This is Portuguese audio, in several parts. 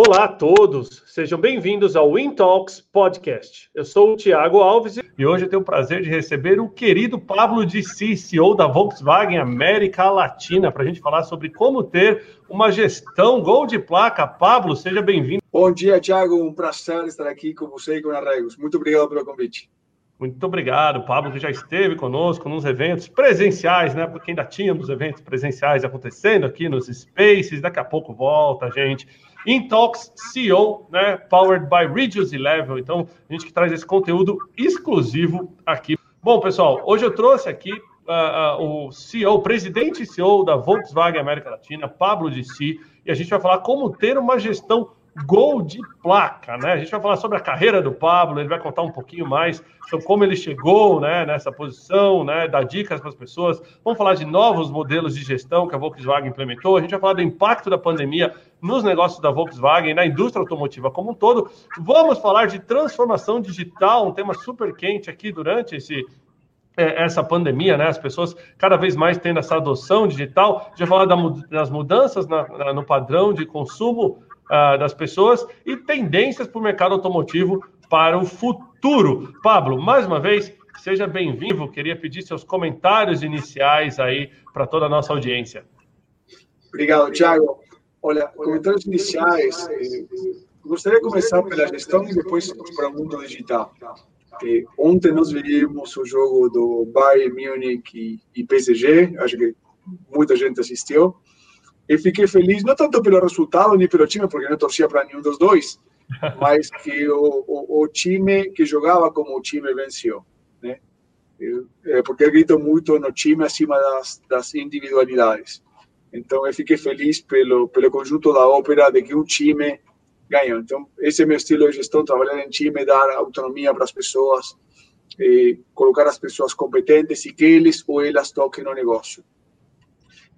Olá a todos, sejam bem-vindos ao WinTalks Podcast. Eu sou o Tiago Alves e hoje eu tenho o prazer de receber o querido Pablo de CEO da Volkswagen América Latina, para a gente falar sobre como ter uma gestão gol de placa. Pablo, seja bem-vindo. Bom dia, Tiago, um prazer estar aqui com você e com a Regos. Muito obrigado pelo convite. Muito obrigado, Pablo, que já esteve conosco nos eventos presenciais, né? Porque ainda tínhamos eventos presenciais acontecendo aqui nos Spaces. Daqui a pouco volta, gente. Intox CEO, né? Powered by Reduce Level. Então, a gente que traz esse conteúdo exclusivo aqui. Bom, pessoal, hoje eu trouxe aqui uh, uh, o CEO, presidente e CEO da Volkswagen América Latina, Pablo Dissi, e a gente vai falar como ter uma gestão gol de placa, né? A gente vai falar sobre a carreira do Pablo, ele vai contar um pouquinho mais sobre como ele chegou, né, nessa posição, né, dar dicas para as pessoas. Vamos falar de novos modelos de gestão que a Volkswagen implementou. A gente vai falar do impacto da pandemia nos negócios da Volkswagen, na indústria automotiva como um todo. Vamos falar de transformação digital, um tema super quente aqui durante esse é, essa pandemia, né? As pessoas cada vez mais tendo essa adoção digital. Já falar das mudanças na, no padrão de consumo uh, das pessoas e tendências para o mercado automotivo para o futuro. Pablo, mais uma vez, seja bem-vindo. Queria pedir seus comentários iniciais aí para toda a nossa audiência. Obrigado, Thiago. Olha, comentários iniciais. Eh, gostaria de começar pela gestão e depois para o mundo digital. Eh, ontem nós vimos o jogo do Bayern Munich e, e PSG, acho que muita gente assistiu. E fiquei feliz, não tanto pelo resultado nem pelo time, porque não torcia para nenhum dos dois, mas que o, o, o, time que jogava como o time venceu. Né? Porque eu acredito muito no time acima das, das individualidades. Então, eu fiquei feliz pelo, pelo conjunto da ópera de que um time ganhou. Então, esse é meu estilo de gestão, trabalhar em time, dar autonomia para as pessoas, colocar as pessoas competentes e que eles ou elas toquem no negócio.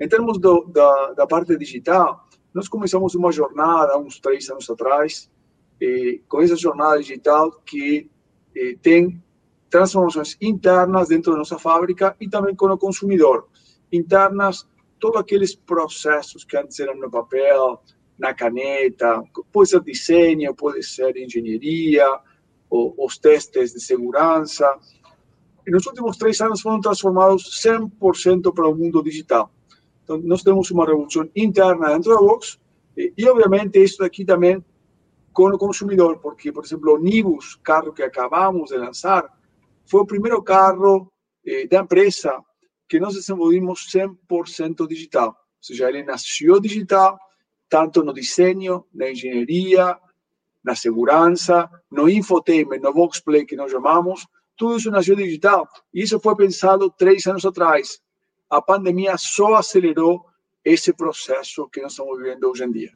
Em termos do, da, da, parte digital, nós começamos uma jornada uns três anos atrás, eh, com essa jornada digital que eh, tem transformações internas dentro da nossa fábrica e também com o consumidor. Internas, todos aqueles processos que antes eram no papel, na caneta, pode ser desenho, pode ser engenharia, ou, os testes de segurança. E nos últimos três anos foram transformados 100% para o mundo digital. Então, nós temos uma revolução interna dentro da Vox e, e, obviamente, isso aqui também com o consumidor, porque, por exemplo, o Nibus, carro que acabamos de lançar, foi o primeiro carro eh, da empresa que nós desenvolvimos 100% digital. Ou seja, ele nasceu digital, tanto no desenho, na engenharia, na segurança, no infotainment, no Voxplay que nós chamamos, tudo isso nasceu digital. E isso foi pensado três anos atrás a pandemia só acelerou esse processo que nós estamos vivendo hoje em dia.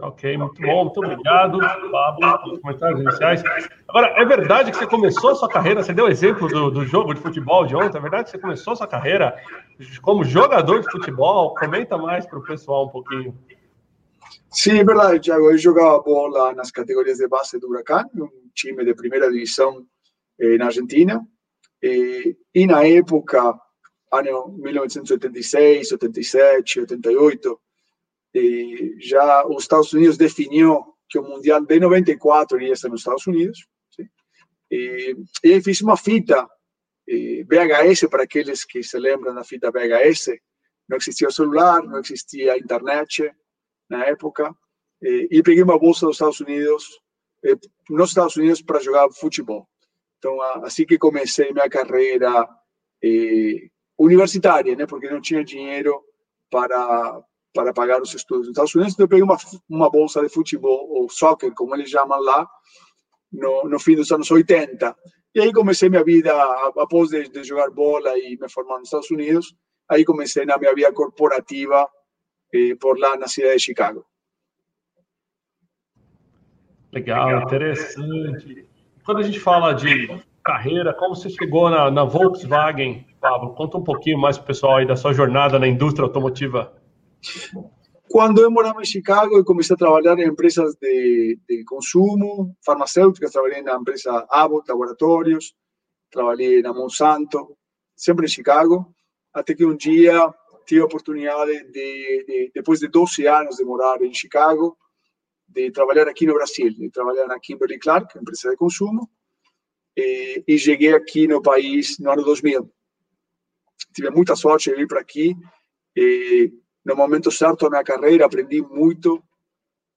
Ok, muito bom, muito obrigado, Pablo, pelos comentários iniciais. Agora, é verdade que você começou a sua carreira, você deu exemplo do, do jogo de futebol de ontem, é verdade que você começou a sua carreira como jogador de futebol? Comenta mais para o pessoal um pouquinho. Sim, é verdade, Thiago. Eu jogava bola nas categorias de base do Huracan, um time de primeira divisão eh, na Argentina. E, e na época, ano 1986, 87, 88, e já os Estados Unidos definiu que o Mundial de 94 iria ser nos Estados Unidos. Sim? E, e aí fiz uma fita VHS, para aqueles que se lembram da fita VHS, não existia celular, não existia internet na época, e, peguei uma bolsa dos Estados Unidos, nos Estados Unidos, para jogar futebol. Então, assim que comecei minha carreira universitária, né? Porque não tinha dinheiro para para pagar os estudos nos Estados Unidos. Então eu peguei uma uma bolsa de futebol ou soccer, como eles chamam lá, no, no fim dos anos 80. E aí comecei minha vida após de, de jogar bola e me formar nos Estados Unidos. Aí comecei na minha vida corporativa eh, por lá na cidade de Chicago. Legal, interessante. Quando a gente fala de carreira, como você chegou na, na Volkswagen, Pablo? Conta um pouquinho mais para o pessoal aí da sua jornada na indústria automotiva. Quando eu morava em Chicago, eu comecei a trabalhar em empresas de, de consumo, farmacêuticas, trabalhei na empresa Abbott Laboratórios, trabalhei na Monsanto, sempre em Chicago, até que um dia tive a oportunidade de, de, depois de 12 anos de morar em Chicago, de trabalhar aqui no Brasil, de trabalhar na Kimberly Clark, empresa de consumo, e, e cheguei aqui no país no ano 2000. Tive muita sorte de vir para aqui, e no momento certo da minha carreira aprendi muito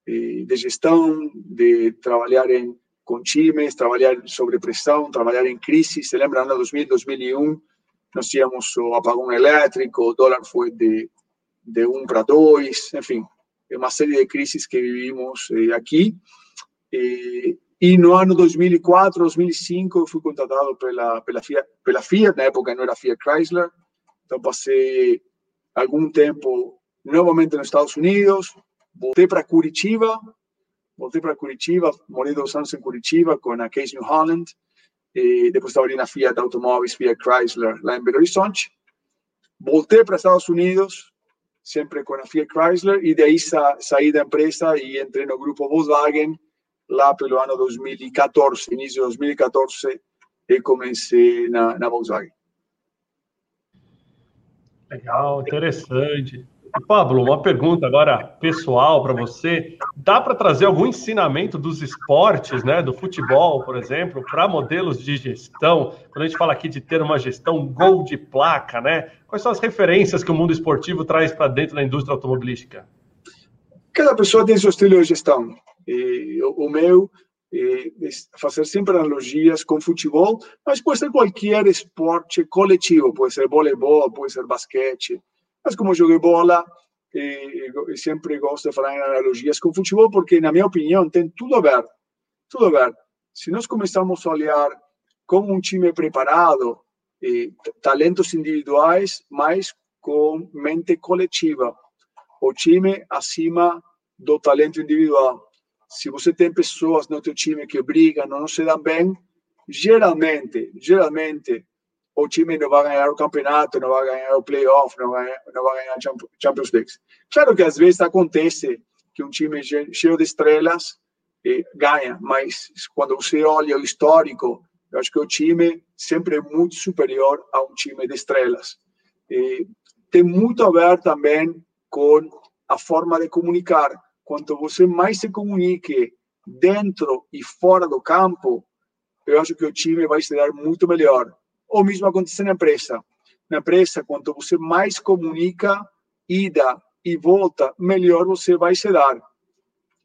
de gestão, de trabalhar em, com times, trabalhar sobre pressão, trabalhar em crise. Se lembra, ano 2000, 2001, nós tínhamos o apagão elétrico, o dólar foi de, de 1 para 2, enfim, uma série de crises que vivimos aqui. E, e no ano 2004, 2005, eu fui contratado pela, pela, Fiat, pela Fiat, na época não era Fiat Chrysler, então passei algum tempo novamente nos Estados Unidos, voltei para Curitiba, voltei para Curitiba, morei dois anos em Curitiba com a Case New Holland, e depois trabalhei na Fiat Automóveis, Fiat Chrysler, lá em Belo Horizonte. Voltei para Estados Unidos, sempre com a Fiat Chrysler, e daí sa saí da empresa e entrei no grupo Volkswagen, lá pelo ano 2014, início de 2014, e comecei na, na Volkswagen. Legal, interessante. Pablo, uma pergunta agora pessoal para você. Dá para trazer algum ensinamento dos esportes, né, do futebol, por exemplo, para modelos de gestão? Quando a gente fala aqui de ter uma gestão gol de placa, né? Quais são as referências que o mundo esportivo traz para dentro da indústria automobilística? Cada pessoa tem seu estilo de gestão. E o, meu é fazer sempre analogias com futebol, mas pode ser qualquer esporte coletivo, pode ser voleibol, pode ser basquete mas como joguei bola, e, e sempre gosto de falar em analogias com futebol, porque, na minha opinião, tem tudo a ver. Tudo a ver. Se nós começamos a olhar como um time preparado, talentos individuais, mas com mente coletiva. O time acima do talento individual. Se você tem pessoas no teu time que brigam, não se dão bem, geralmente, geralmente, o time não vai ganhar o campeonato, não vai ganhar o playoff, não vai, não vai ganhar a Champions League. Claro que às vezes acontece que um time cheio de estrelas eh, ganha, mas quando você olha o histórico, eu acho que o time sempre é muito superior a um time de estrelas. Tem muito a ver também com a forma de comunicar. Quanto você mais se comunique dentro e fora do campo, eu acho que o time vai se dar muito melhor. O mesmo acontece na empresa. Na empresa, quanto você mais comunica, ida e volta, melhor você vai se dar.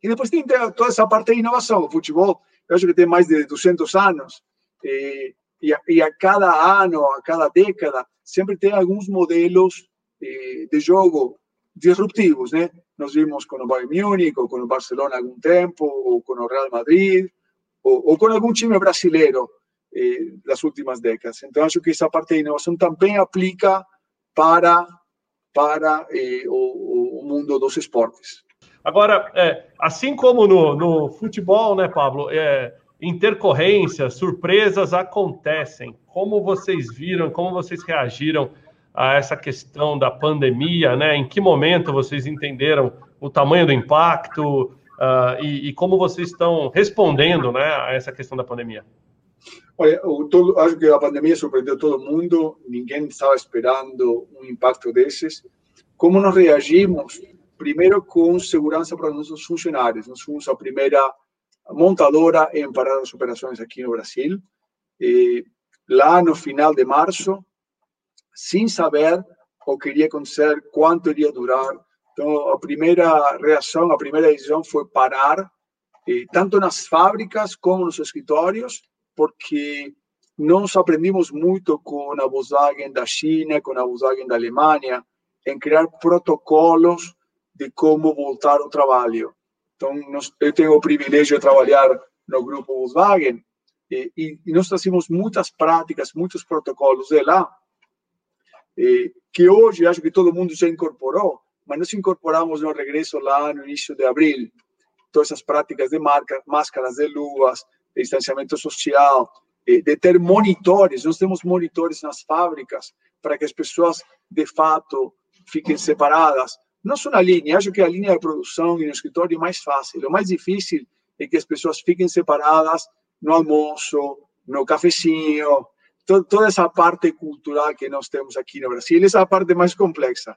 E depois tem toda essa parte de inovação. O futebol, eu acho que tem mais de 200 anos. E, e, a, e a cada ano, a cada década, sempre tem alguns modelos de, de jogo disruptivos, né? Nós vimos com o Bayern Múnich, ou com o Barcelona algum tempo, ou com o Real Madrid, ou, ou com algum time brasileiro eh, das últimas décadas. Então, acho que essa parte de inovação também aplica para, para eh, o, o, mundo dos esportes. Agora, é, assim como no, no futebol, né, Pablo, é, intercorrências, surpresas acontecem. Como vocês viram, como vocês reagiram a essa questão da pandemia, né? Em que momento vocês entenderam o tamanho do impacto uh, e, e, como vocês estão respondendo, né, a essa questão da pandemia? Olha, todo, acho que a pandemia surpreendeu todo mundo, ninguém estava esperando um impacto desses. Como nós reagimos? Primeiro, com segurança para nossos funcionários. Nós fomos a primeira montadora em parar as operações aqui no Brasil. E lá no final de março, sem saber o que iria acontecer, quanto iria durar. Então, a primeira reação, a primeira decisão foi parar, tanto nas fábricas como nos escritórios, porque nós aprendimos muito com a Volkswagen da China, com a Volkswagen da Alemanha, em criar protocolos de como voltar ao trabalho. Então, nós, eu tenho o privilégio de trabalhar no grupo Volkswagen e, e, e nós trazemos muitas práticas, muitos protocolos de lá, e, que hoje acho que todo mundo já incorporou, mas nós incorporamos no regresso lá no início de abril. Todas essas práticas de marca, máscaras de luvas, de distanciamento social, de ter monitores. Nós temos monitores nas fábricas para que as pessoas, de fato, fiquem separadas. Não só na linha, acho que a linha de produção e no escritório é mais fácil. O mais difícil é que as pessoas fiquem separadas no almoço, no cafezinho, toda essa parte cultural que nós temos aqui no Brasil, essa é a parte mais complexa.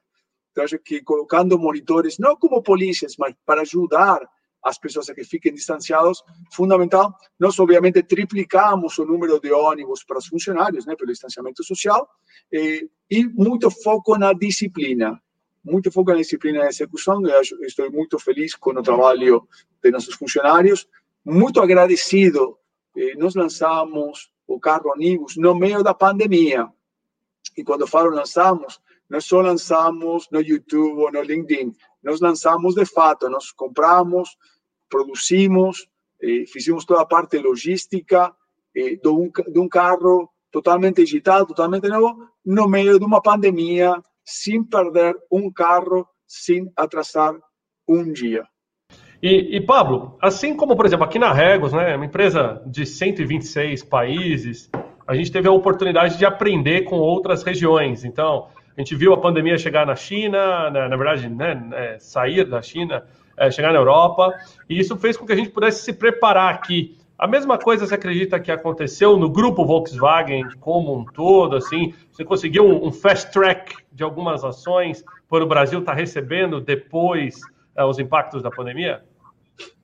Então, acho que colocando monitores, não como polícias, mas para ajudar as pessoas a que fiquem distanciadas, fundamental. Nós, obviamente, triplicamos o número de ônibus para os funcionários, né, pelo distanciamento social, e, e muito foco na disciplina. Muito foco na disciplina de execução. Eu estou muito feliz com o trabalho de nossos funcionários. Muito agradecido. Nós lançamos o carro Onibus no meio da pandemia. E quando falo lançamos, não só lançamos no YouTube ou no LinkedIn, nós lançamos de fato, nós compramos, produzimos, eh, fizemos toda a parte logística eh, de, um, de um carro totalmente digital, totalmente novo, no meio de uma pandemia, sem perder um carro, sem atrasar um dia. E, e, Pablo, assim como, por exemplo, aqui na Regos, né, uma empresa de 126 países, a gente teve a oportunidade de aprender com outras regiões. Então, a gente viu a pandemia chegar na China, na, na verdade, né, é, sair da China, é, chegar na Europa, e isso fez com que a gente pudesse se preparar aqui. A mesma coisa você acredita que aconteceu no grupo Volkswagen como um todo, assim, você conseguiu um, um fast track de algumas ações para o Brasil estar tá recebendo depois é, os impactos da pandemia?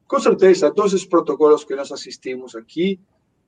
Com certeza, todos os protocolos que nós assistimos aqui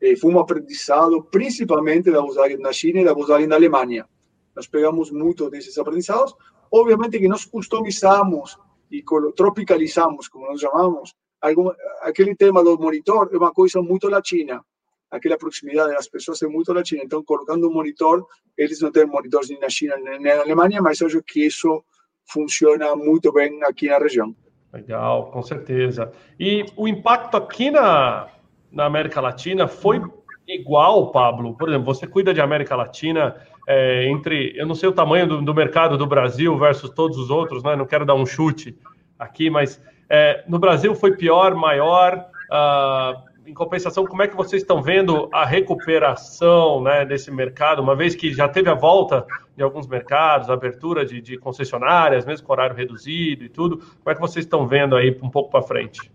eh, foi um aprendizado principalmente da Volkswagen na China e da Volkswagen na Alemanha. Nós pegamos muito desses aprendizados. Obviamente que nós customizamos e tropicalizamos, como nós chamamos, algum, aquele tema do monitor é uma coisa muito latina. Aquela proximidade das pessoas é muito latina. Então, colocando um monitor, eles não têm monitores nem na China nem na Alemanha, mas acho que isso funciona muito bem aqui na região. Legal, com certeza. E o impacto aqui na, na América Latina foi igual, Pablo? Por exemplo, você cuida de América Latina, é, entre, eu não sei o tamanho do, do, mercado do Brasil versus todos os outros, né? Não quero dar um chute aqui, mas é, no Brasil foi pior, maior. Uh, em compensação, como é que vocês estão vendo a recuperação né, desse mercado, uma vez que já teve a volta de alguns mercados, a abertura de, de concessionárias, mesmo com horário reduzido e tudo, como é que vocês estão vendo aí um pouco para frente?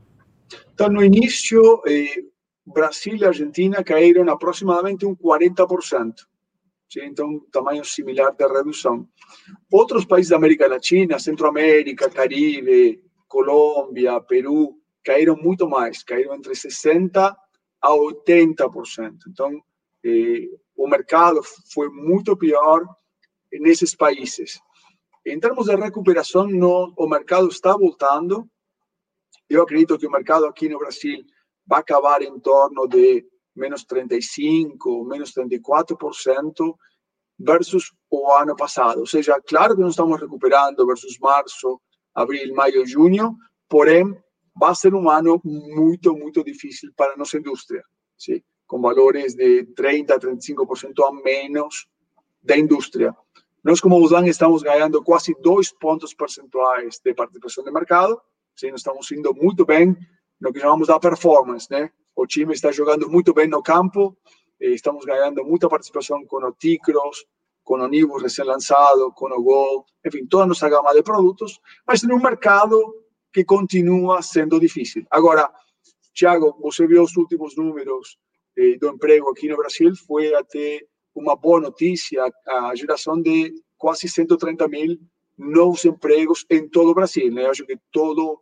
Então, no início, eh, Brasil e Argentina caíram aproximadamente um 40%. Então, tamanho similar de redução. Outros países da América Latina, Centroamérica, Caribe, Colômbia, Peru, caíram muito mais, caíram entre 60% a 80%. Então, eh, o mercado foi muito pior nesses países. Em termos de recuperação, no, o mercado está voltando. Eu acredito que o mercado aqui no Brasil vai acabar em torno de menos 35, menos 34% versus o ano passado. Ou seja, claro que não estamos recuperando versus março, abril, maio, junho, porém, vai ser um ano muito, muito difícil para a nossa indústria, sim? com valores de 30%, 35% a menos da indústria. Nós, como Volkswagen, estamos ganhando quase dois pontos percentuais de participação de mercado, sim? estamos indo muito bem no que chamamos da performance, né? O time está jogando muito bem no campo, estamos ganhando muita participação com o Ticros, com o Nibus recém-lançado, com o Gol, enfim, toda a nossa gama de produtos, mas em um mercado que continua sendo difícil. Agora, Tiago, você viu os últimos números eh, do emprego aqui no Brasil, foi até uma boa notícia a geração de quase 130 mil novos empregos em todo o Brasil. Né? Acho que todo,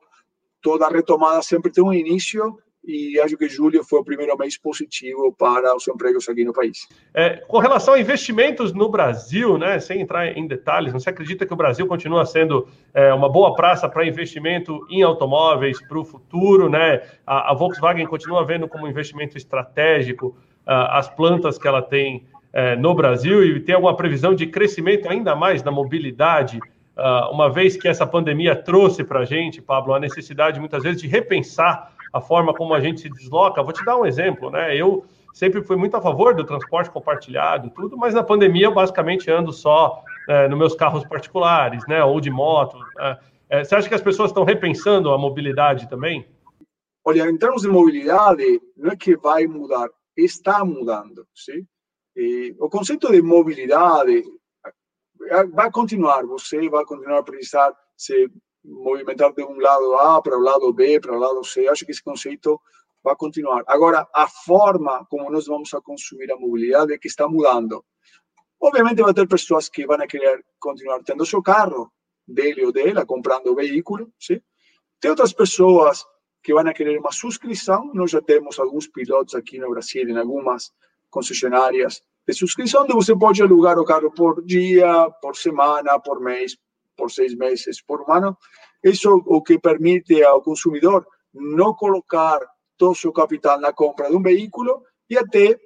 toda retomada sempre tem um início e acho que julho foi o primeiro mês positivo para os empregos aqui no país. É, com relação a investimentos no Brasil, né, sem entrar em detalhes, você acredita que o Brasil continua sendo é, uma boa praça para investimento em automóveis para o futuro? Né? A, a, Volkswagen continua vendo como investimento estratégico as plantas que ela tem uh, no Brasil e tem alguma previsão de crescimento ainda mais na mobilidade? Uh, uma vez que essa pandemia trouxe para a gente, Pablo, a necessidade muitas vezes de repensar a forma como a gente se desloca. Vou te dar um exemplo, né? Eu sempre fui muito a favor do transporte compartilhado, tudo, mas na pandemia eu basicamente ando só é, nos meus carros particulares, né? Ou de moto. É, é, você acha que as pessoas estão repensando a mobilidade também? Olha, em termos de mobilidade, não é que vai mudar, está mudando, sim? E o conceito de mobilidade vai continuar, você vai continuar a precisar se movimentar de um lado A para o lado B, para o lado C. Acho que esse conceito vai continuar. Agora, a forma como nós vamos a consumir a mobilidade é que está mudando. Obviamente, vai ter pessoas que vão querer continuar tendo seu carro, dele ou dela, comprando o veículo, sim? Tem outras pessoas que vão querer uma subscrição. Nós já temos alguns pilotos aqui no Brasil, em algumas concessionárias de subscrição, onde você pode alugar o carro por dia, por semana, por mês, por seis meses, por um ano. Isso o que permite ao consumidor não colocar todo o seu capital na compra de um veículo e até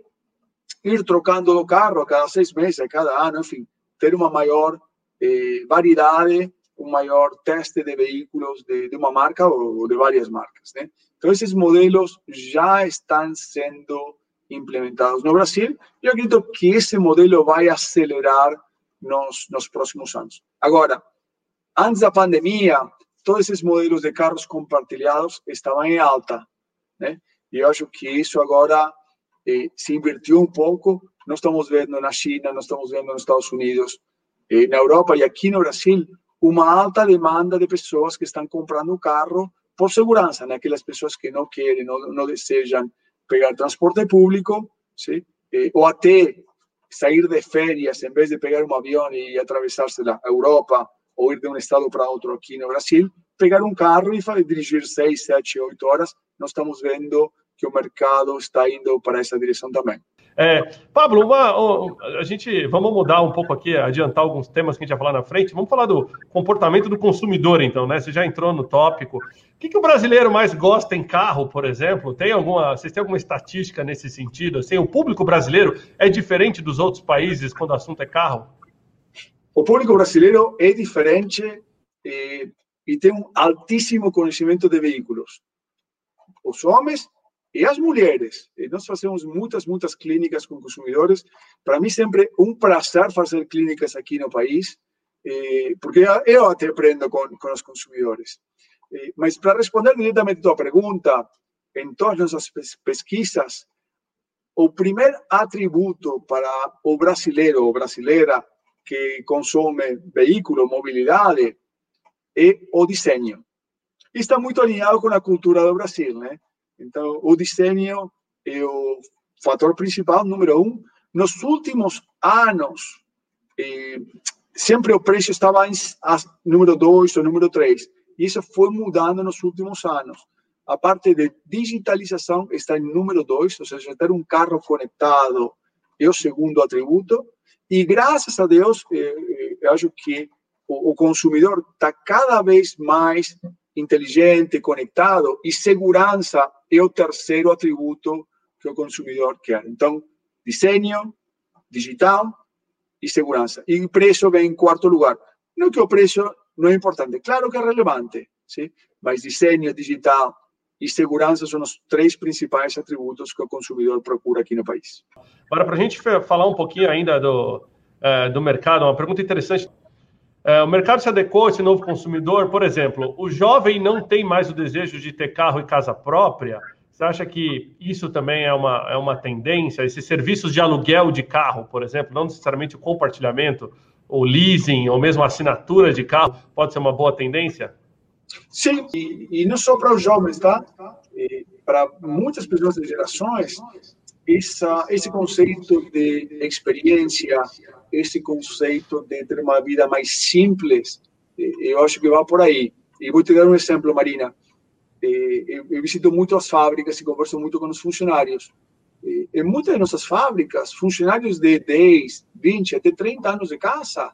ir trocando o carro a cada seis meses, a cada ano, enfim, ter uma maior eh, variedade, um maior teste de veículos de, de uma marca ou de várias marcas. Né? Então, esses modelos já estão sendo implementados no Brasil e eu acredito que esse modelo vai acelerar nos, nos próximos anos. Agora, antes da pandemia, todos esses modelos de carros compartilhados estavam em alta, né? E eu acho que isso agora eh, se invertiu um pouco. Nós estamos vendo na China, nós estamos vendo nos Estados Unidos, eh, na Europa e aqui no Brasil, uma alta demanda de pessoas que estão comprando um carro por segurança, né? Aquelas pessoas que não querem, não, não desejam pegar transporte público? Eh, ou até sair de férias, em vez de pegar um avião e atravessar-se a Europa ou ir de um estado para outro aqui no Brasil, pegar um carro e dirigir seis, sete, oito horas. Nós estamos vendo que o mercado está indo para essa direção também. É, Pablo, uma, a gente vamos mudar um pouco aqui, adiantar alguns temas que a gente vai falar na frente. Vamos falar do comportamento do consumidor, então, né? Você já entrou no tópico. O que, que o brasileiro mais gosta em carro, por exemplo? Tem alguma, vocês têm alguma estatística nesse sentido? Assim, o público brasileiro é diferente dos outros países quando o assunto é carro? O público brasileiro é diferente eh, e tem um altíssimo conhecimento de veículos. Os homens e as mulheres. E nós fazemos muitas, muitas clínicas com consumidores. Para mim, sempre um prazer fazer clínicas aqui no país, porque eu até aprendo com, com os consumidores. Mas para responder diretamente a tua pergunta, em todas as nossas pesquisas, o primeiro atributo para o brasileiro ou brasileira que consome veículo, mobilidade, é o desenho. E está muito alinhado com a cultura do Brasil, né? Então, o desenho é o fator principal, número um. Nos últimos anos, eh, sempre o preço estava em a, número dois ou número três. E isso foi mudando nos últimos anos. A parte de digitalização está em número dois, ou seja, ter um carro conectado é o segundo atributo. E graças a Deus, eh, eh, eu acho que o, consumidor está cada vez mais inteligente, conectado, e segurança é o terceiro atributo que o consumidor quer. Então, desenho, digital e segurança. E preço vem em quarto lugar. Não que o preço não é importante, claro que é relevante, sim? mas desenho, digital e segurança são os três principais atributos que o consumidor procura aqui no país. Agora, para a gente falar um pouquinho ainda do, uh, do mercado, uma pergunta interessante. Uh, o mercado se adequou a esse novo consumidor? Por exemplo, o jovem não tem mais o desejo de ter carro e casa própria? Você acha que isso também é uma, é uma tendência? Esses serviços de aluguel de carro, por exemplo, não necessariamente o compartilhamento, ou leasing, ou mesmo assinatura de carro, pode ser uma boa tendência? Sim, e, e não só para os jovens, tá? E para muitas pessoas de gerações, essa, esse conceito de experiência, esse conceito de ter uma vida mais simples, eu acho que vai por aí. E vou te dar um exemplo, Marina. Eu visito muito as fábricas e converso muito com os funcionários. Em muitas de nossas fábricas, funcionários de 10, 20, até 30 anos de casa,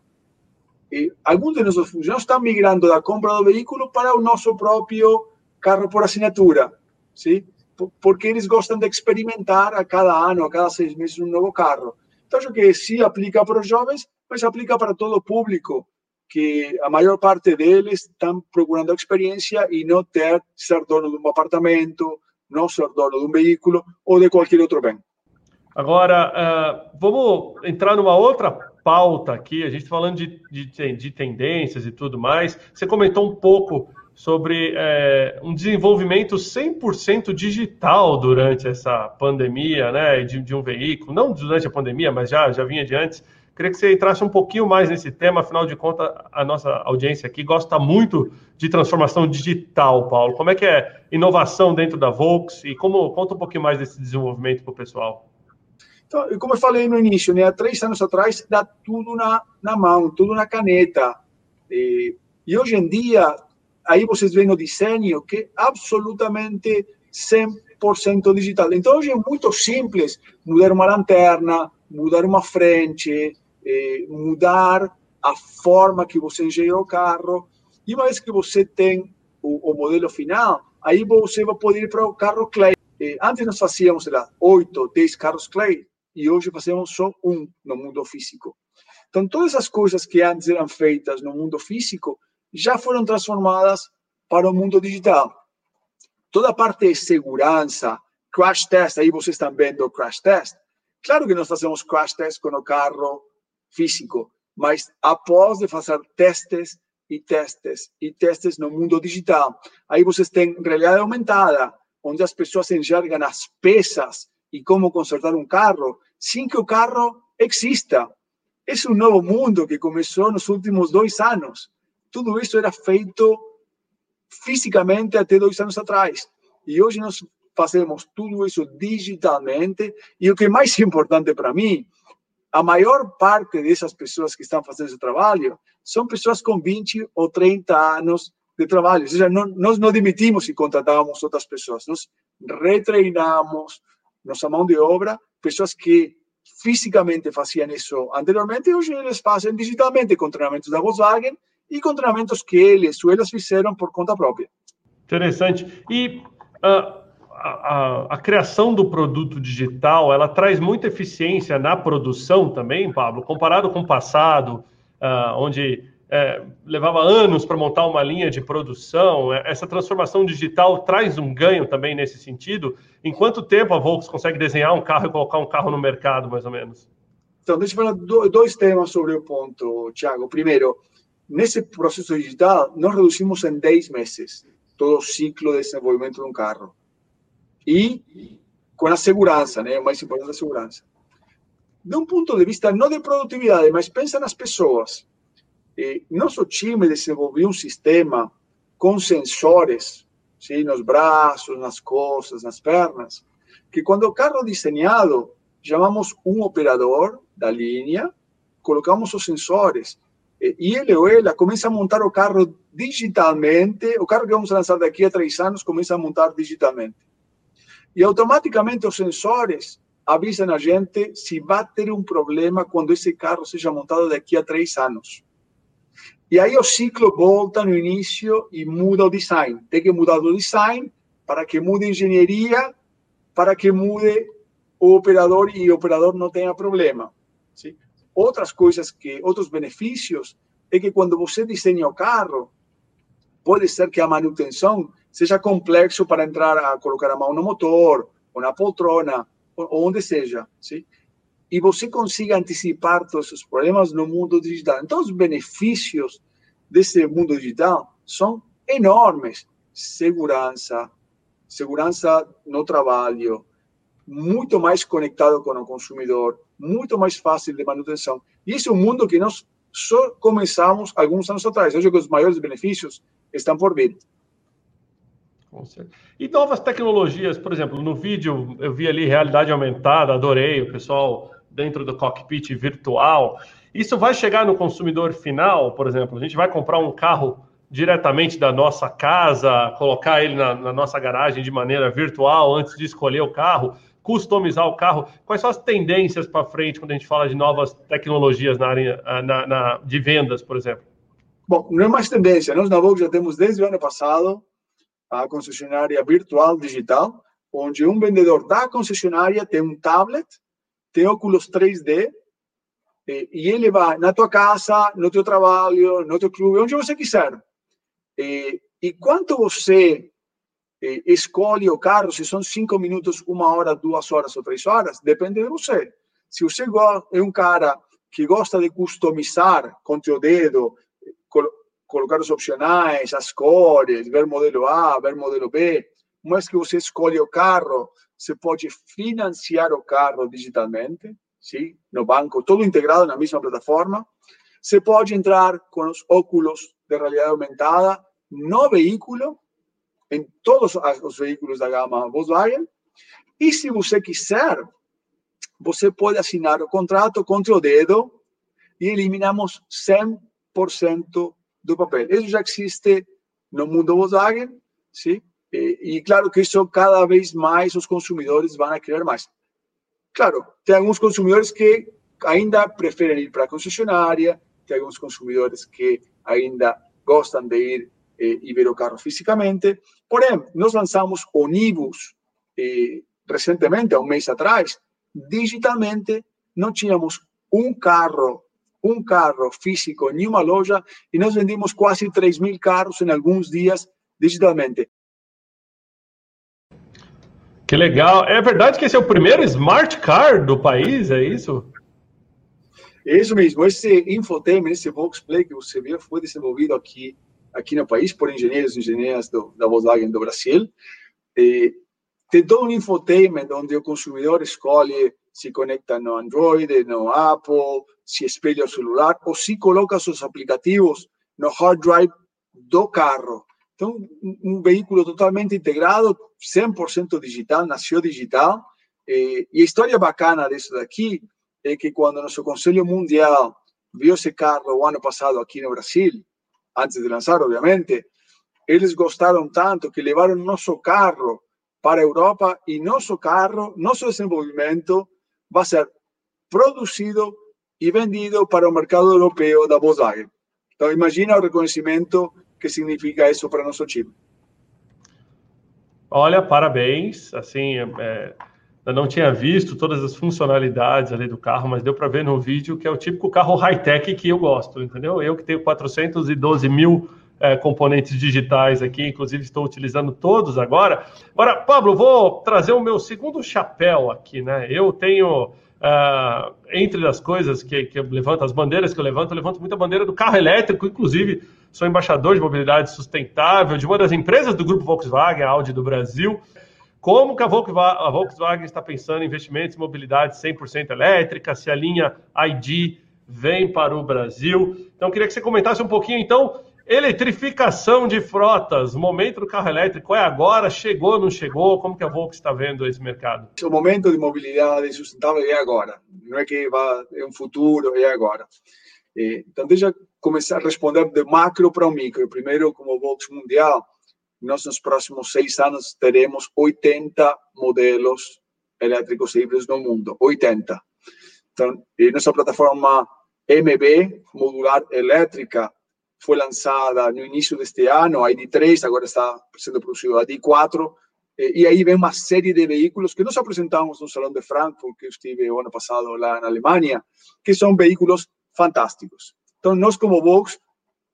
alguns de nossos funcionários estão migrando da compra do veículo para o nosso próprio carro por assinatura. Sim? porque eles gostam de experimentar a cada ano, a cada seis meses, um novo carro. Então, acho que se aplica para os jovens, mas aplica para todo o público, que a maior parte deles estão procurando experiência e não ter ser dono de um apartamento, não ser dono de um veículo ou de qualquer outro bem. Agora, uh, vamos entrar numa outra pauta aqui. A gente está falando de, de, de tendências e tudo mais. Você comentou um pouco sobre é, um desenvolvimento 100% digital durante essa pandemia, né, de, de, um veículo, não durante a pandemia, mas já, já vinha de antes. Queria que você entrasse um pouquinho mais nesse tema, afinal de contas, a nossa audiência aqui gosta muito de transformação digital, Paulo. Como é que é inovação dentro da Volks e como conta um pouquinho mais desse desenvolvimento para o pessoal? Então, como eu falei no início, né, há três anos atrás, dá tudo na, na mão, tudo na caneta. E, e hoje em dia, aí vocês veem o desenho que é absolutamente 100% digital. Então, hoje é muito simples mudar uma lanterna, mudar uma frente, mudar a forma que você engenha o carro. E uma vez que você tem o, o modelo final, aí você vai poder ir para o carro Clay. Antes nós fazíamos lá, 8, 10 carros Clay, e hoje fazemos só um no mundo físico. Então, todas as coisas que antes eram feitas no mundo físico já foram transformadas para o mundo digital. Toda a parte de segurança, crash test, aí vocês estão vendo crash test. Claro que nós fazemos crash test com o carro físico, mas após de fazer testes e testes e testes no mundo digital, aí vocês têm realidade aumentada, onde as pessoas enxergam as peças e como consertar um carro sem que o carro exista. Esse é um novo mundo que começou nos últimos dois anos. Tudo isso era feito fisicamente até dois anos atrás. E hoje nós fazemos tudo isso digitalmente. E o que é mais importante para mim, a maior parte dessas pessoas que estão fazendo esse trabalho são pessoas com 20 ou 30 anos de trabalho. Ou seja, não, nós não demitimos e contratamos outras pessoas, nós retreinamos nossa mão de obra, pessoas que fisicamente faziam isso anteriormente, hoje eles fazem digitalmente com treinamentos da Volkswagen e com treinamentos que eles ou elas fizeram por conta própria. Interessante. E uh, a, a, a, criação do produto digital, ela traz muita eficiência na produção também, Pablo, comparado com o passado, uh, onde é, levava anos para montar uma linha de produção. É, essa transformação digital traz um ganho também nesse sentido. Em quanto tempo a Volks consegue desenhar um carro e colocar um carro no mercado, mais ou menos? Então, deixa eu falar dois temas sobre o ponto, Thiago. Primeiro, nesse processo digital, nós reduzimos em 10 meses todo o ciclo de desenvolvimento de um carro. E com a segurança, né? o mais importante é a segurança. De um ponto de vista não de produtividade, mas pensa nas pessoas eh, nosso time desenvolveu um sistema com sensores sim, nos braços, nas costas, nas pernas, que quando o carro é desenhado, chamamos um operador da linha, colocamos os sensores, e ele ou ela começa a montar o carro digitalmente, o carro que vamos lançar daqui a três anos começa a montar digitalmente. E automaticamente os sensores avisam a gente se vai ter um problema quando esse carro seja montado daqui a três anos. E aí o ciclo volta no início e muda o design. Tem que mudar o design para que mude a engenharia, para que mude o operador e o operador não tenha problema. Sim? Outras coisas que, outros benefícios, é que quando você desenha o carro, pode ser que a manutenção seja complexo para entrar a colocar a mão no motor, ou na poltrona, ou onde seja. Sim? E você consiga antecipar todos esses problemas no mundo digital. Então, os benefícios desse mundo digital são enormes. Segurança, segurança no trabalho, muito mais conectado com o consumidor, muito mais fácil de manutenção. E esse é um mundo que nós só começamos alguns anos atrás. Eu acho que os maiores benefícios estão por vir. E novas tecnologias, por exemplo, no vídeo eu vi ali realidade aumentada, adorei, o pessoal dentro do cockpit virtual. Isso vai chegar no consumidor final, por exemplo, a gente vai comprar um carro diretamente da nossa casa, colocar ele na, na nossa garagem de maneira virtual antes de escolher o carro, customizar o carro. Quais são as tendências para frente quando a gente fala de novas tecnologias na área na, na, de vendas, por exemplo? Bom, não é mais tendência. Nós na Vogue já temos desde o ano passado a concessionária virtual digital, onde um vendedor da concessionária tem um tablet tem óculos 3D eh, e ele vai na tua casa, no teu trabalho, no teu clube, onde você quiser. Eh, e quanto você escolhe o carro, se são cinco minutos, uma hora, duas horas ou três horas, depende de você. Se você é um cara que gosta de customizar com teu dedo, colocar os opcionais, as cores, ver modelo A, ver modelo B, uma vez que você escolhe o carro, você pode financiar o carro digitalmente, sim, no banco, tudo integrado na mesma plataforma. Você pode entrar com os óculos de realidade aumentada no veículo, em todos os veículos da gama Volkswagen. E se você quiser, você pode assinar o contrato com o dedo e eliminamos 100% do papel. Isso já existe no mundo Volkswagen, ¿sí? E, e, claro que isso cada vez mais os consumidores vão a querer mais. Claro, tem alguns consumidores que ainda preferem ir para a concessionária, tem alguns consumidores que ainda gostam de ir eh, e ver o carro fisicamente. Porém, nós lançamos o Nibus eh, recentemente, há um mês atrás, digitalmente, não tínhamos um carro, um carro físico em uma loja e nós vendimos quase 3 mil carros em alguns dias digitalmente. Que legal. É verdade que esse é o primeiro smart car do país, é isso? É isso mesmo. Esse infotainment, esse Volksplay que você viu, foi desenvolvido aqui, aqui no país por engenheiros e engenheiras do, da Volkswagen do Brasil. E tem todo um infotainment onde o consumidor escolhe se conecta no Android, no Apple, se espelha o celular ou se coloca seus aplicativos no hard drive do carro. Então, um veículo totalmente integrado, 100% digital, nasceu digital. E a história bacana disso daqui é que quando nosso Conselho Mundial viu esse carro o ano passado aqui no Brasil, antes de lançar, obviamente, eles gostaram tanto que levaram nosso carro para a Europa e nosso carro, nosso desenvolvimento vai ser produzido e vendido para o mercado europeu da Volkswagen. Então, imagina o reconhecimento que significa isso para nosso time. Olha, parabéns. Assim, é, eu não tinha visto todas as funcionalidades ali do carro, mas deu para ver no vídeo que é o típico carro high-tech que eu gosto, entendeu? Eu que tenho 412 mil é, componentes digitais aqui, inclusive estou utilizando todos agora. Agora, Pablo, vou trazer o meu segundo chapéu aqui, né? Eu tenho Uh, entre as coisas que, que eu levanto, as bandeiras que eu levanto, eu levanto muita bandeira do carro elétrico, inclusive sou embaixador de mobilidade sustentável de uma das empresas do grupo Volkswagen, a Audi do Brasil. Como que a Volkswagen está pensando em investimentos em mobilidade 100% elétrica, se a linha ID vem para o Brasil. Então, queria que você comentasse um pouquinho, então, Eletrificação de frotas, o momento do carro elétrico é agora? Chegou, não chegou? Como que a Volkswagen está vendo esse mercado? O momento de mobilidade sustentável é agora. Não é que vai, é um futuro, é agora. Então, deixa começar a responder de macro para o micro. Primeiro, como Volkswagen Mundial, nós nos próximos seis anos teremos 80 modelos elétricos híbridos no mundo. 80. Então, nossa plataforma MB, modular elétrica, foi lançada no início deste ano, a ID3, agora está sendo produzido a ID4, e aí vem uma série de veículos que nós apresentamos no Salão de Frankfurt, que eu estive o ano passado lá na Alemanha, que são veículos fantásticos. Então, nós como Vox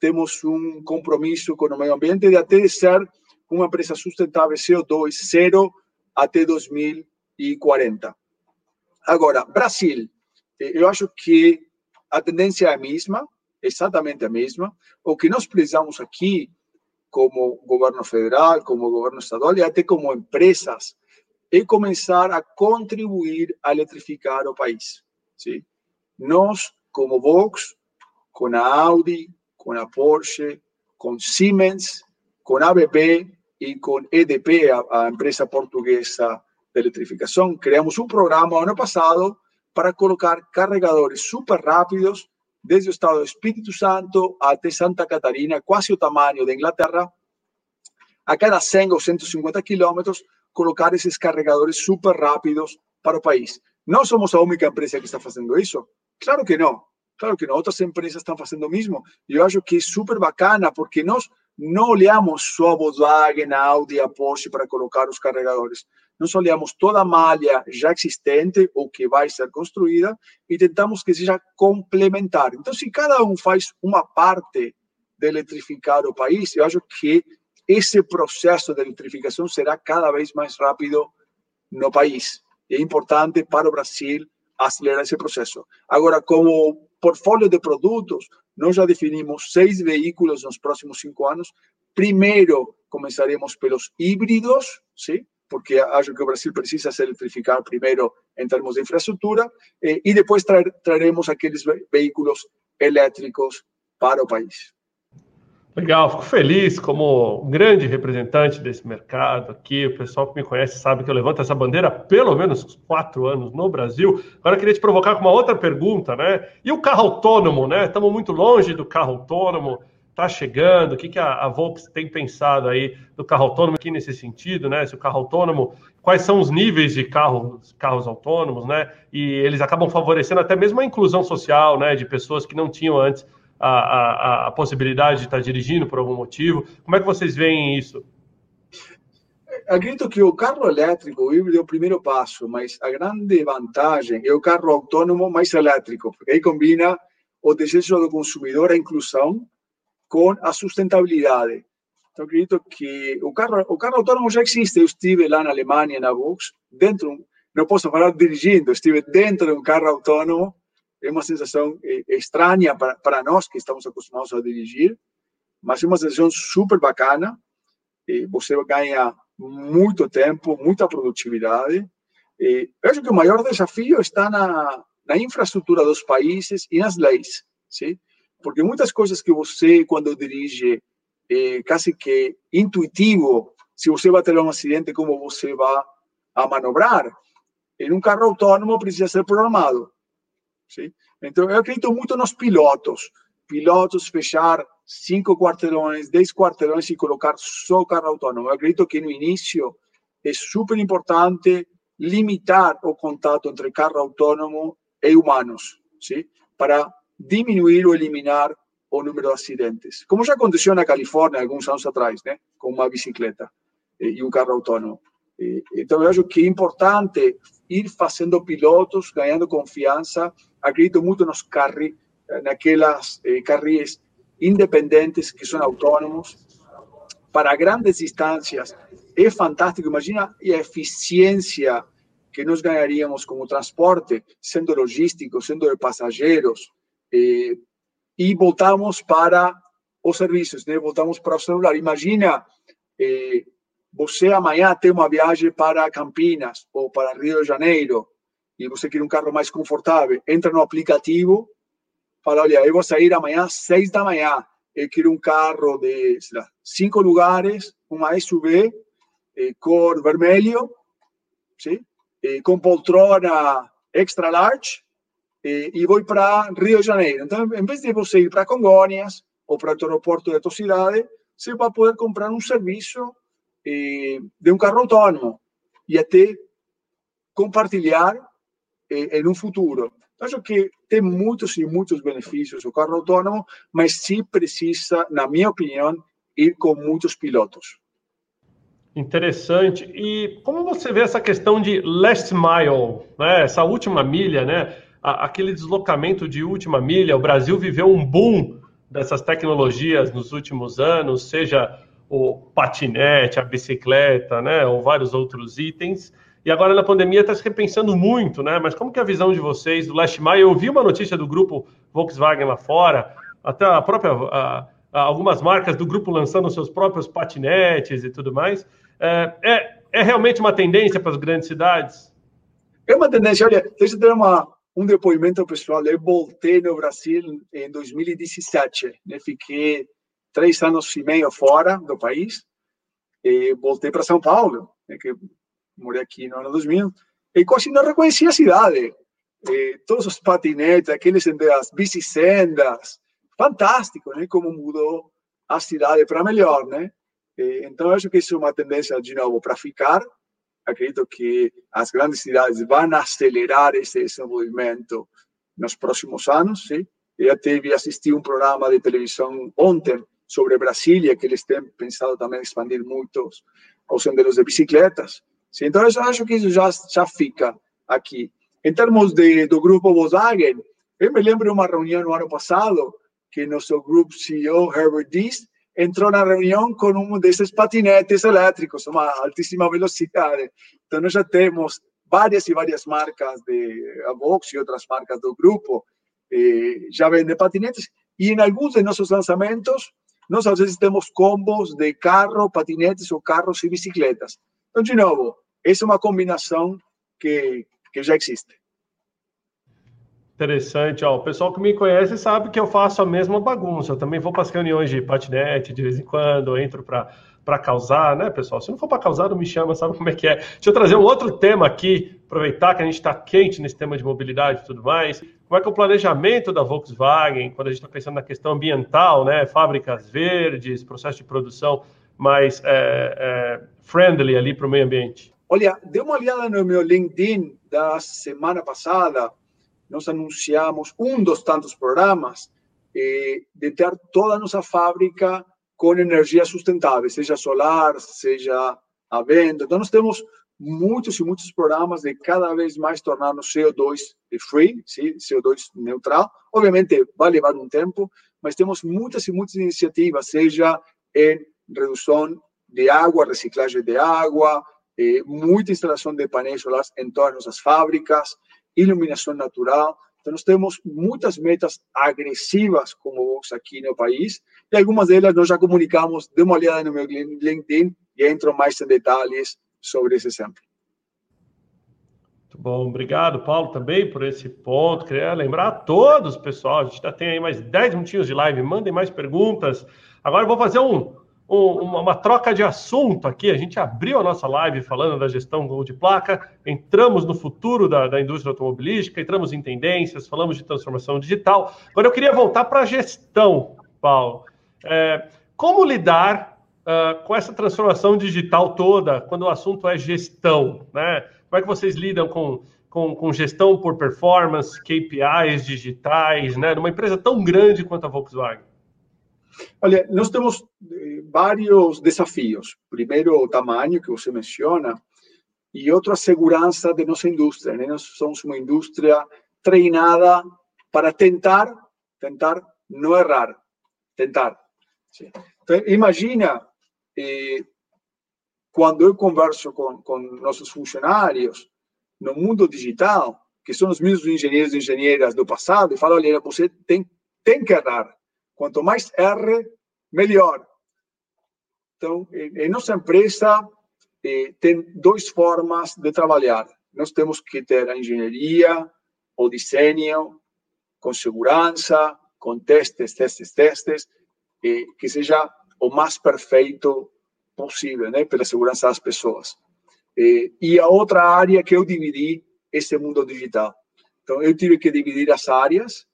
temos um compromisso com o meio ambiente de até ser uma empresa sustentável CO2 zero até 2040. Agora, Brasil, eu acho que a tendência é a mesma, exatamente a mesma. O que nós precisamos aqui, como governo federal, como governo estadual e até como empresas, é começar a contribuir a eletrificar o país. Sim? Nós, como Vox, com a Audi, com a Porsche, com Siemens, com a ABP e com EDP, a, empresa portuguesa de eletrificação, criamos um programa ano passado para colocar carregadores super rápidos desde o estado do Espírito Santo até Santa Catarina, quase o tamanho da Inglaterra, a cada 100 ou 150 quilômetros, colocar esses carregadores super rápidos para o país. Nós somos a única empresa que está fazendo isso? Claro que não. Claro que não. Outras empresas estão fazendo o mesmo. E eu acho que é super bacana, porque nós não olhamos só a Volkswagen, Audi, a Porsche para colocar os carregadores. Nós olhamos toda a malha já existente ou que vai ser construída e tentamos que seja complementar. Então, se cada um faz uma parte de eletrificar o país, eu acho que esse processo de eletrificação será cada vez mais rápido no país. É importante para o Brasil acelerar esse processo. Agora, como portfólio de produtos, nós já definimos seis veículos nos próximos cinco anos. Primeiro, começaremos pelos híbridos, sim? porque acho que o Brasil precisa se eletrificar primeiro em termos de infraestrutura, eh, e depois tra traremos aqueles veículos elétricos para o país. Legal, fico feliz como grande representante desse mercado aqui. O pessoal que me conhece sabe que eu levanto essa bandeira há pelo menos quatro anos no Brasil. Agora eu queria te provocar com uma outra pergunta, né? E o carro autônomo, né? Estamos muito longe do carro autônomo. está chegando? O que, que a, a Volks tem pensado aí do carro autônomo aqui nesse sentido, né? Se o carro autônomo, quais são os níveis de carros, carros autônomos, né? E eles acabam favorecendo até mesmo a inclusão social, né? De pessoas que não tinham antes a, a, a possibilidade de estar dirigindo por algum motivo. Como é que vocês veem isso? acredito que o carro elétrico, o híbrido é o primeiro passo, mas a grande vantagem é o carro autônomo mais elétrico, porque aí combina o desejo do consumidor, a inclusão, com a sustentabilidade. Então, acredito que o carro, o carro autônomo já existe. Eu estive lá na Alemanha, na Vox, dentro, não posso falar dirigindo, estive dentro de um carro autônomo. É uma sensação estranha para, nós que estamos acostumados a dirigir, mas é uma sensação super bacana. E você ganha muito tempo, muita produtividade. Eu acho que o maior desafio está na, na infraestrutura dos países e nas leis, sim? Porque muitas coisas que você, quando dirige, é quase que intuitivo, se você vai ter um acidente, como você vai a manobrar. Em um carro autônomo precisa ser programado. Sim? Então, eu acredito muito nos pilotos. Pilotos fechar cinco quarteirões, dez quarteirões e colocar só carro autônomo. Eu acredito que no início é super importante limitar o contato entre carro autônomo e humanos, sim? para diminuir ou eliminar o número de acidentes. Como já aconteceu na Califórnia alguns anos atrás, né? com uma bicicleta e um carro autônomo. Então, eu acho que é importante ir fazendo pilotos, ganhando confiança. Acredito muito nos carros, naquelas eh, carris independentes que são autônomos para grandes distâncias. É fantástico. Imagina a eficiência que nós ganharíamos como transporte, sendo logístico, sendo de passageiros. Eh, e voltamos para os serviços, né? voltamos para o celular. Imagina eh, você amanhã tem uma viagem para Campinas ou para Rio de Janeiro e você quer um carro mais confortável, entra no aplicativo fala, olha, eu vou sair amanhã às seis da manhã, eu quero um carro de lá, cinco lugares, uma SUV, eh, cor vermelho, sim? Eh, com poltrona extra large, eh, e vou para Rio de Janeiro. Então, em vez de você ir para Congonhas ou para o aeroporto da tua cidade, você vai poder comprar um serviço eh, de um carro autônomo e até compartilhar em um futuro. Acho que tem muitos e muitos benefícios o carro autônomo, mas sim precisa, na minha opinião, ir com muitos pilotos. Interessante. E como você vê essa questão de last mile, né? essa última milha, né? aquele deslocamento de última milha? O Brasil viveu um boom dessas tecnologias nos últimos anos, seja o patinete, a bicicleta, né? ou vários outros itens. E agora na pandemia está se repensando muito, né? Mas como que é a visão de vocês do Last Mile? Eu vi uma notícia do grupo Volkswagen lá fora, até a própria a, a, algumas marcas do grupo lançando seus próprios patinetes e tudo mais. É, é, é realmente uma tendência para as grandes cidades? É uma tendência. Olha, deixa eu ter uma, um depoimento pessoal. Eu voltei no Brasil em 2017. Né? Fiquei três anos e meio fora do país. E voltei para São Paulo, né? que morei aqui no ano 2000, e quase não reconhecia a cidade. Eh, todos os patinetes, aqueles as bicisendas, fantástico, né? Como mudou a cidade para melhor, né? Então, acho que isso é uma tendência, de novo, para ficar. Acredito que as grandes cidades vão acelerar esse desenvolvimento nos próximos anos, sim? Eu vi assistir um programa de televisão ontem sobre Brasília, que eles têm pensado também expandir muito os senderos de bicicletas. Então, eu acho que isso já, já fica aqui. Em termos de, do grupo Volkswagen, eu me lembro de uma reunião no ano passado que nosso grupo CEO, Herbert Diess, entrou na reunião com um desses patinetes elétricos, uma altíssima velocidade. Então, nós já temos várias e várias marcas de a Vox e outras marcas do grupo eh, já vendem patinetes. E em alguns de nossos lançamentos, nós às vezes temos combos de carro, patinetes ou carros e bicicletas. Então, de novo, essa é uma combinação que, que já existe. Interessante, ó. O pessoal que me conhece sabe que eu faço a mesma bagunça. Eu também vou para as reuniões de patinete de vez em quando, entro para para causar, né, pessoal? Se não for para causar, não me chama, sabe como é que é? Deixa eu trazer um outro tema aqui aproveitar que a gente está quente nesse tema de mobilidade e tudo mais. Como é que é o planejamento da Volkswagen, quando a gente está pensando na questão ambiental, né? Fábricas verdes, processo de produção mais é, é, friendly ali para o meio ambiente? Olha, dê uma olhada no meu LinkedIn da semana passada. Nós anunciamos um dos tantos programas eh, de ter toda a nossa fábrica com energia sustentável, seja solar, seja a vento. Então, nós temos muitos e muitos programas de cada vez mais tornar-nos CO2 free, sim, CO2 neutral. Obviamente, vai levar um tempo, mas temos muitas e muitas iniciativas, seja em redução de água, reciclagem de água, eh, muita instalação de painéis solares em todas as fábricas, iluminação natural. Então, nós temos muitas metas agressivas como Vox aqui no país, e algumas delas nós já comunicamos, dê uma olhada no meu LinkedIn e entro mais em detalhes sobre esse exemplo. Muito bom, obrigado, Paulo, também por esse ponto. Queria lembrar a todos, pessoal, a gente já tem aí mais 10 minutinhos de live, mandem mais perguntas. Agora eu vou fazer um, uma, uma, troca de assunto aqui. A gente abriu a nossa live falando da gestão de placa, entramos no futuro da, da indústria automobilística, entramos em tendências, falamos de transformação digital. Agora eu queria voltar para a gestão, Paulo. É, como lidar uh, com essa transformação digital toda quando o assunto é gestão? Né? Como é que vocês lidam com, com, com gestão por performance, KPIs digitais, né? numa empresa tão grande quanto a Volkswagen? Olha, nós temos eh, vários desafios. Primeiro, o tamanho que você menciona, e outro, a segurança de nossa indústria. Né? Nós somos uma indústria treinada para tentar, tentar não errar, tentar. Sim. Então, imagina eh, quando eu converso com, com nossos funcionários no mundo digital, que são os mesmos engenheiros e engenheiras do passado, e falo, olha, você tem, tem que errar. Quanto mais R, melhor. Então, em nossa empresa, tem duas formas de trabalhar. Nós temos que ter a engenharia, o desenho, com segurança, com testes, testes, testes, que seja o mais perfeito possível, né, pela segurança das pessoas. E a outra área que eu dividi, esse mundo digital. Então, eu tive que dividir as áreas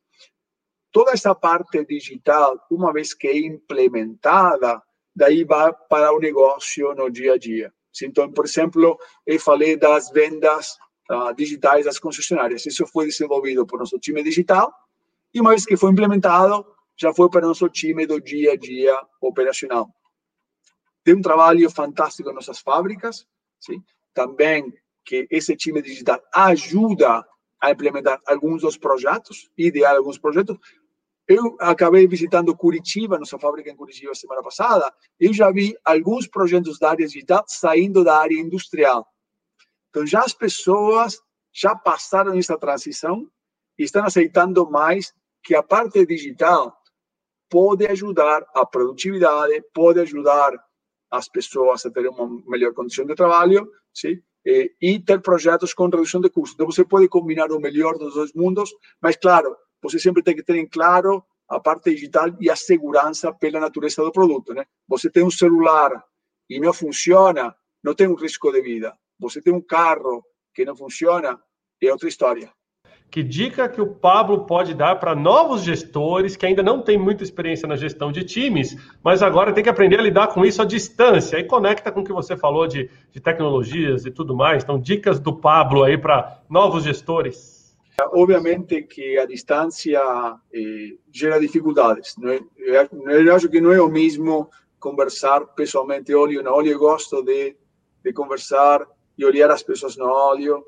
toda essa parte digital, uma vez que é implementada, daí vai para o negócio no dia a dia. Então, por exemplo, eu falei das vendas uh, digitais das concessionárias. Isso foi desenvolvido por nosso time digital e uma vez que foi implementado, já foi para nosso time do dia a dia operacional. Tem um trabalho fantástico em nossas fábricas, sim? também que esse time digital ajuda a implementar alguns dos projetos, idear alguns projetos, eu acabei visitando Curitiba, nossa fábrica em Curitiba semana passada, eu já vi alguns projetos da área digital saindo da área industrial. Então, já as pessoas já passaram essa transição e estão aceitando mais que a parte digital pode ajudar a produtividade, pode ajudar as pessoas a terem uma melhor condição de trabalho, sim? e ter projetos com redução de custos. Então, você pode combinar o melhor dos dois mundos, mas, claro, você sempre tem que ter em claro a parte digital e a segurança pela natureza do produto, né? Você tem um celular e não funciona, não tem um risco de vida. Você tem um carro que não funciona, é outra história. Que dica que o Pablo pode dar para novos gestores que ainda não têm muita experiência na gestão de times, mas agora tem que aprender a lidar com isso à distância? E conecta com o que você falou de, de tecnologias e tudo mais. Então, dicas do Pablo aí para novos gestores. Obviamente que a distância eh, gera dificuldades. Não é? Eu acho que não é o mesmo conversar pessoalmente olho no olho. Eu gosto de, de conversar e olhar as pessoas no olho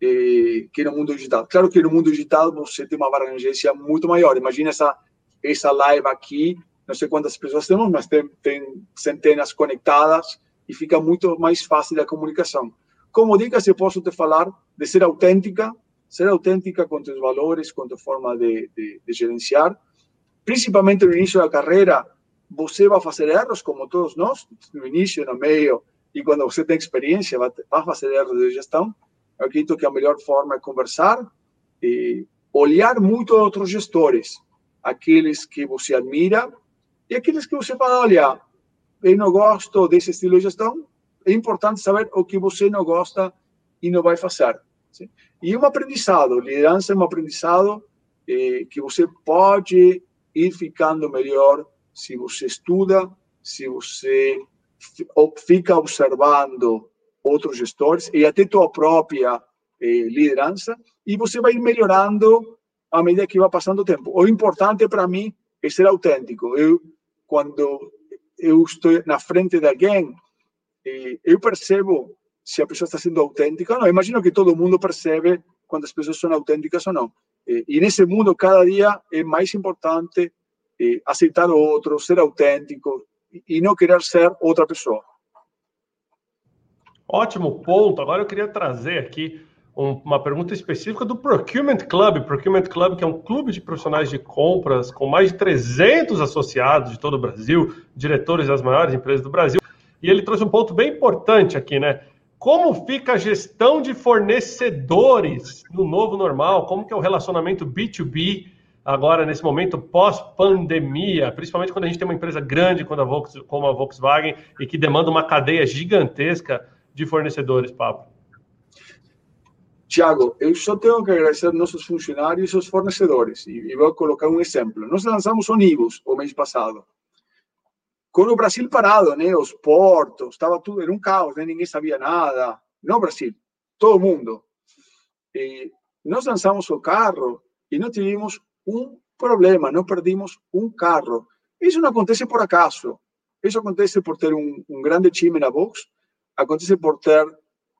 eh, que no mundo digital. Claro que no mundo digital você tem uma abrangência muito maior. Imagina essa, essa live aqui, não sei quantas pessoas temos, mas tem, tem centenas conectadas e fica muito mais fácil a comunicação. Como dicas, eu posso te falar de ser autêntica, ser autêntica com os valores, com a forma de, de, de gerenciar. Principalmente no início da carreira, você vai fazer erros, como todos nós, no início, no meio, e quando você tem experiência, vai, vai fazer erros de gestão. Eu acredito que a melhor forma é conversar e olhar muito outros gestores, aqueles que você admira e aqueles que você fala, olha, eu não gosto desse estilo de gestão, é importante saber o que você não gosta e não vai fazer. Sim? E um aprendizado, liderança é um aprendizado eh, que você pode ir ficando melhor se você estuda, se você fica observando outros gestores e até tua própria eh, liderança e você vai melhorando à medida que vai passando o tempo. O importante para mim é ser autêntico. Eu, quando eu estou na frente de alguém, eh, eu percebo se a pessoa está sendo autêntica ou não. Imagino que todo mundo percebe quando as pessoas são autênticas ou não. Eh, e nesse mundo, cada dia é mais importante eh, aceitar o outro, ser autêntico e não querer ser outra pessoa. Ótimo ponto. Agora eu queria trazer aqui uma pergunta específica do Procurement Club. Procurement Club, que é um clube de profissionais de compras com mais de 300 associados de todo o Brasil, diretores das maiores empresas do Brasil. E ele trouxe um ponto bem importante aqui, né? Como fica a gestão de fornecedores no novo normal? Como que é o relacionamento B2B agora nesse momento pós-pandemia, principalmente quando a gente tem uma empresa grande como a Volkswagen e que demanda uma cadeia gigantesca de fornecedores, Pablo? Tiago, eu só tenho que agradecer nossos funcionários e aos fornecedores. E, vou colocar um exemplo. Nós lançamos o Nibus o mês passado. Com o Brasil parado, né? Os portos, estava tudo, era um caos, né? ninguém nada. Não Brasil, todo mundo. E nós lançamos carro e não tivemos um problema, não perdimos um carro. Isso não acontece por acaso. Isso acontece por ter um, um grande time na box, acontece por ter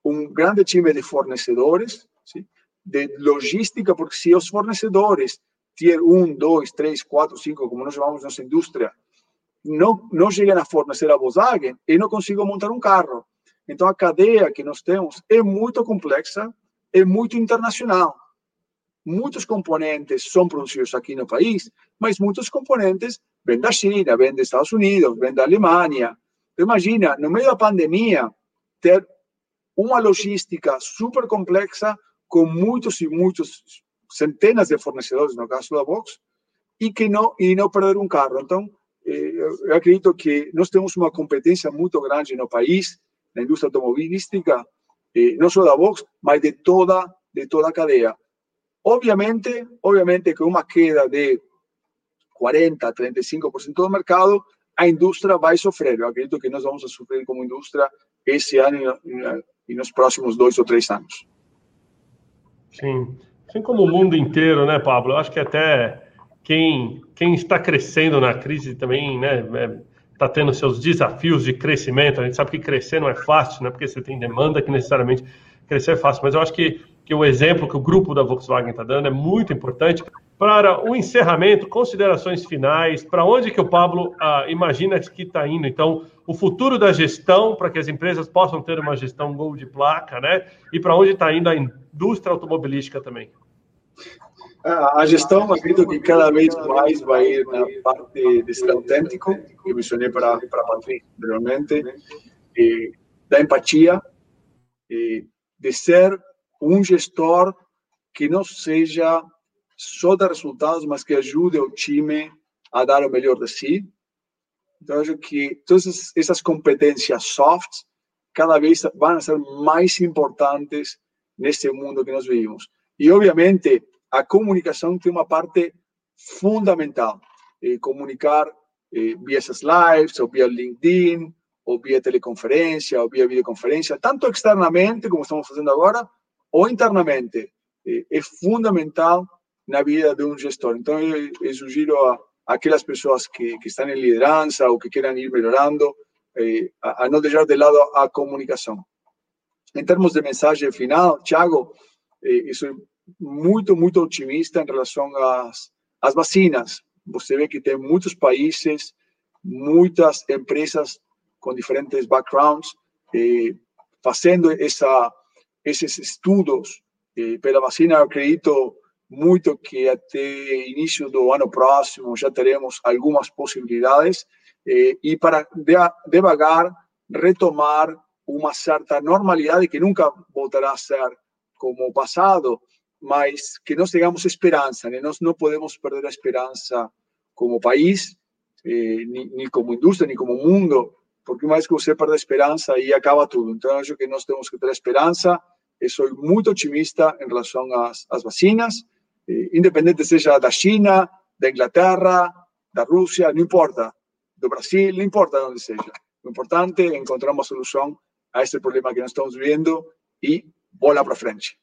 um grande time de fornecedores, ¿sí? de logística, porque se os fornecedores, tier 1, 2, 3, 4, 5, como nós chamamos nossa indústria, não, não chegam a fornecer a Volkswagen, eu não consigo montar um carro. Então, a cadeia que nós temos é muito complexa, é muito internacional. Muitos componentes são produzidos aqui no país, mas muitos componentes vêm da China, vêm dos Estados Unidos, vêm da Alemanha. Imagina, no meio da pandemia, ter uma logística super complexa, com muitos e muitos, centenas de fornecedores, no caso da Vox, e que não, e não perder um carro. Então, eu acredito que nós temos uma competência muito grande no país, na indústria automobilística, eh, não só da Vox, mas de toda, de toda a cadeia. Obviamente, obviamente que uma queda de 40, 35% do mercado, a indústria vai sofrer. Eu acredito que nós vamos sofrer como indústria esse ano e nos próximos dois ou três anos. Sim, assim como o mundo inteiro, né, Pablo? Eu acho que até quem, quem está crescendo na crise também, né, está é, tendo seus desafios de crescimento. A gente sabe que crescer não é fácil, né, porque você tem demanda que necessariamente crescer é fácil. Mas eu acho que, que o exemplo que o grupo da Volkswagen está dando é muito importante para o encerramento, considerações finais, para onde que o Pablo ah, imagina que está indo, então, o futuro da gestão, para que as empresas possam ter uma gestão gol de placa, né? E para onde está indo a indústria automobilística também? A gestão, acredito que cada vez mais vai ir na parte de ser autêntico, que eu mencionei para, a Patrícia anteriormente, e da empatia, e de ser um gestor que não seja só dar resultados, mas que ajude o time a dar o melhor de si. Então, acho que todas essas competências softs cada vez vão ser mais importantes nesse mundo que nós vivemos. E, obviamente, a comunicação tem uma parte fundamental. Eh, comunicar eh, via essas lives, ou via LinkedIn, ou via teleconferência, ou via videoconferência, tanto externamente, como estamos fazendo agora, ou internamente. Eh, é fundamental na vida de um gestor. Então, eu, eu sugiro a, aquelas pessoas que, que estão em liderança ou que queiram ir melhorando, eh, a, a, não deixar de lado a comunicação. Em termos de mensagem final, Thiago, eh, sou muito, muito otimista em relação às, às vacinas. Você vê que tem muitos países, muitas empresas com diferentes backgrounds, eh, fazendo essa, esses estudos eh, pela vacina. Acredito muito que até início do ano próximo já teremos algumas possibilidades eh, e para de, devagar retomar uma certa normalidade que nunca voltará a ser como o passado, mas que nós tenhamos esperança, né? nós não podemos perder a esperança como país, eh, nem, como indústria, nem como mundo, porque vez que você perde a esperança, aí acaba tudo. Então, acho que nós temos que ter esperança, sou muito otimista em relação às, às vacinas, independente seja da China, da Inglaterra, da Rússia, não importa, do Brasil, não importa de onde seja. O importante é encontrar uma solução a esse problema que nós estamos vivendo e bola para frente.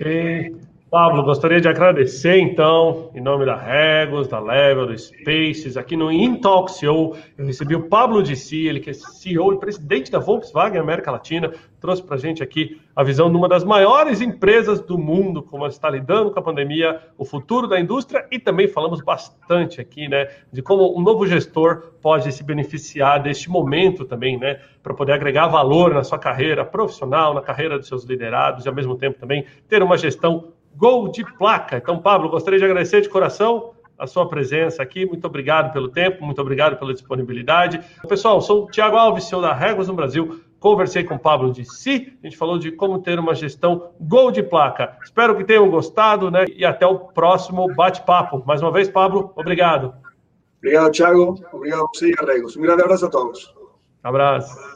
Ok. Pablo, gostaria de agradecer, então, em nome da Regos, da Level, do Spaces, aqui no Intalk CEO, eu recebi o Pablo de Si, ele que é CEO e presidente da Volkswagen América Latina, trouxe para a gente aqui a visão de uma das maiores empresas do mundo, como ela está lidando com a pandemia, o futuro da indústria e também falamos bastante aqui, né, de como um novo gestor pode se beneficiar deste momento também, né, para poder agregar valor na sua carreira profissional, na carreira dos seus liderados e ao mesmo tempo também ter uma gestão gol de placa. Então, Pablo, gostaria de agradecer de coração a sua presença aqui. Muito obrigado pelo tempo, muito obrigado pela disponibilidade. Pessoal, sou o Tiago Alves, CEO da Regos no Brasil. Conversei com o Pablo de Si, a gente falou de como ter uma gestão gol de placa. Espero que tenham gostado, né? E até o próximo bate-papo. Mais uma vez, Pablo, obrigado. Obrigado, Tiago. Obrigado a você e a Regos. Um grande abraço a todos. Abraço.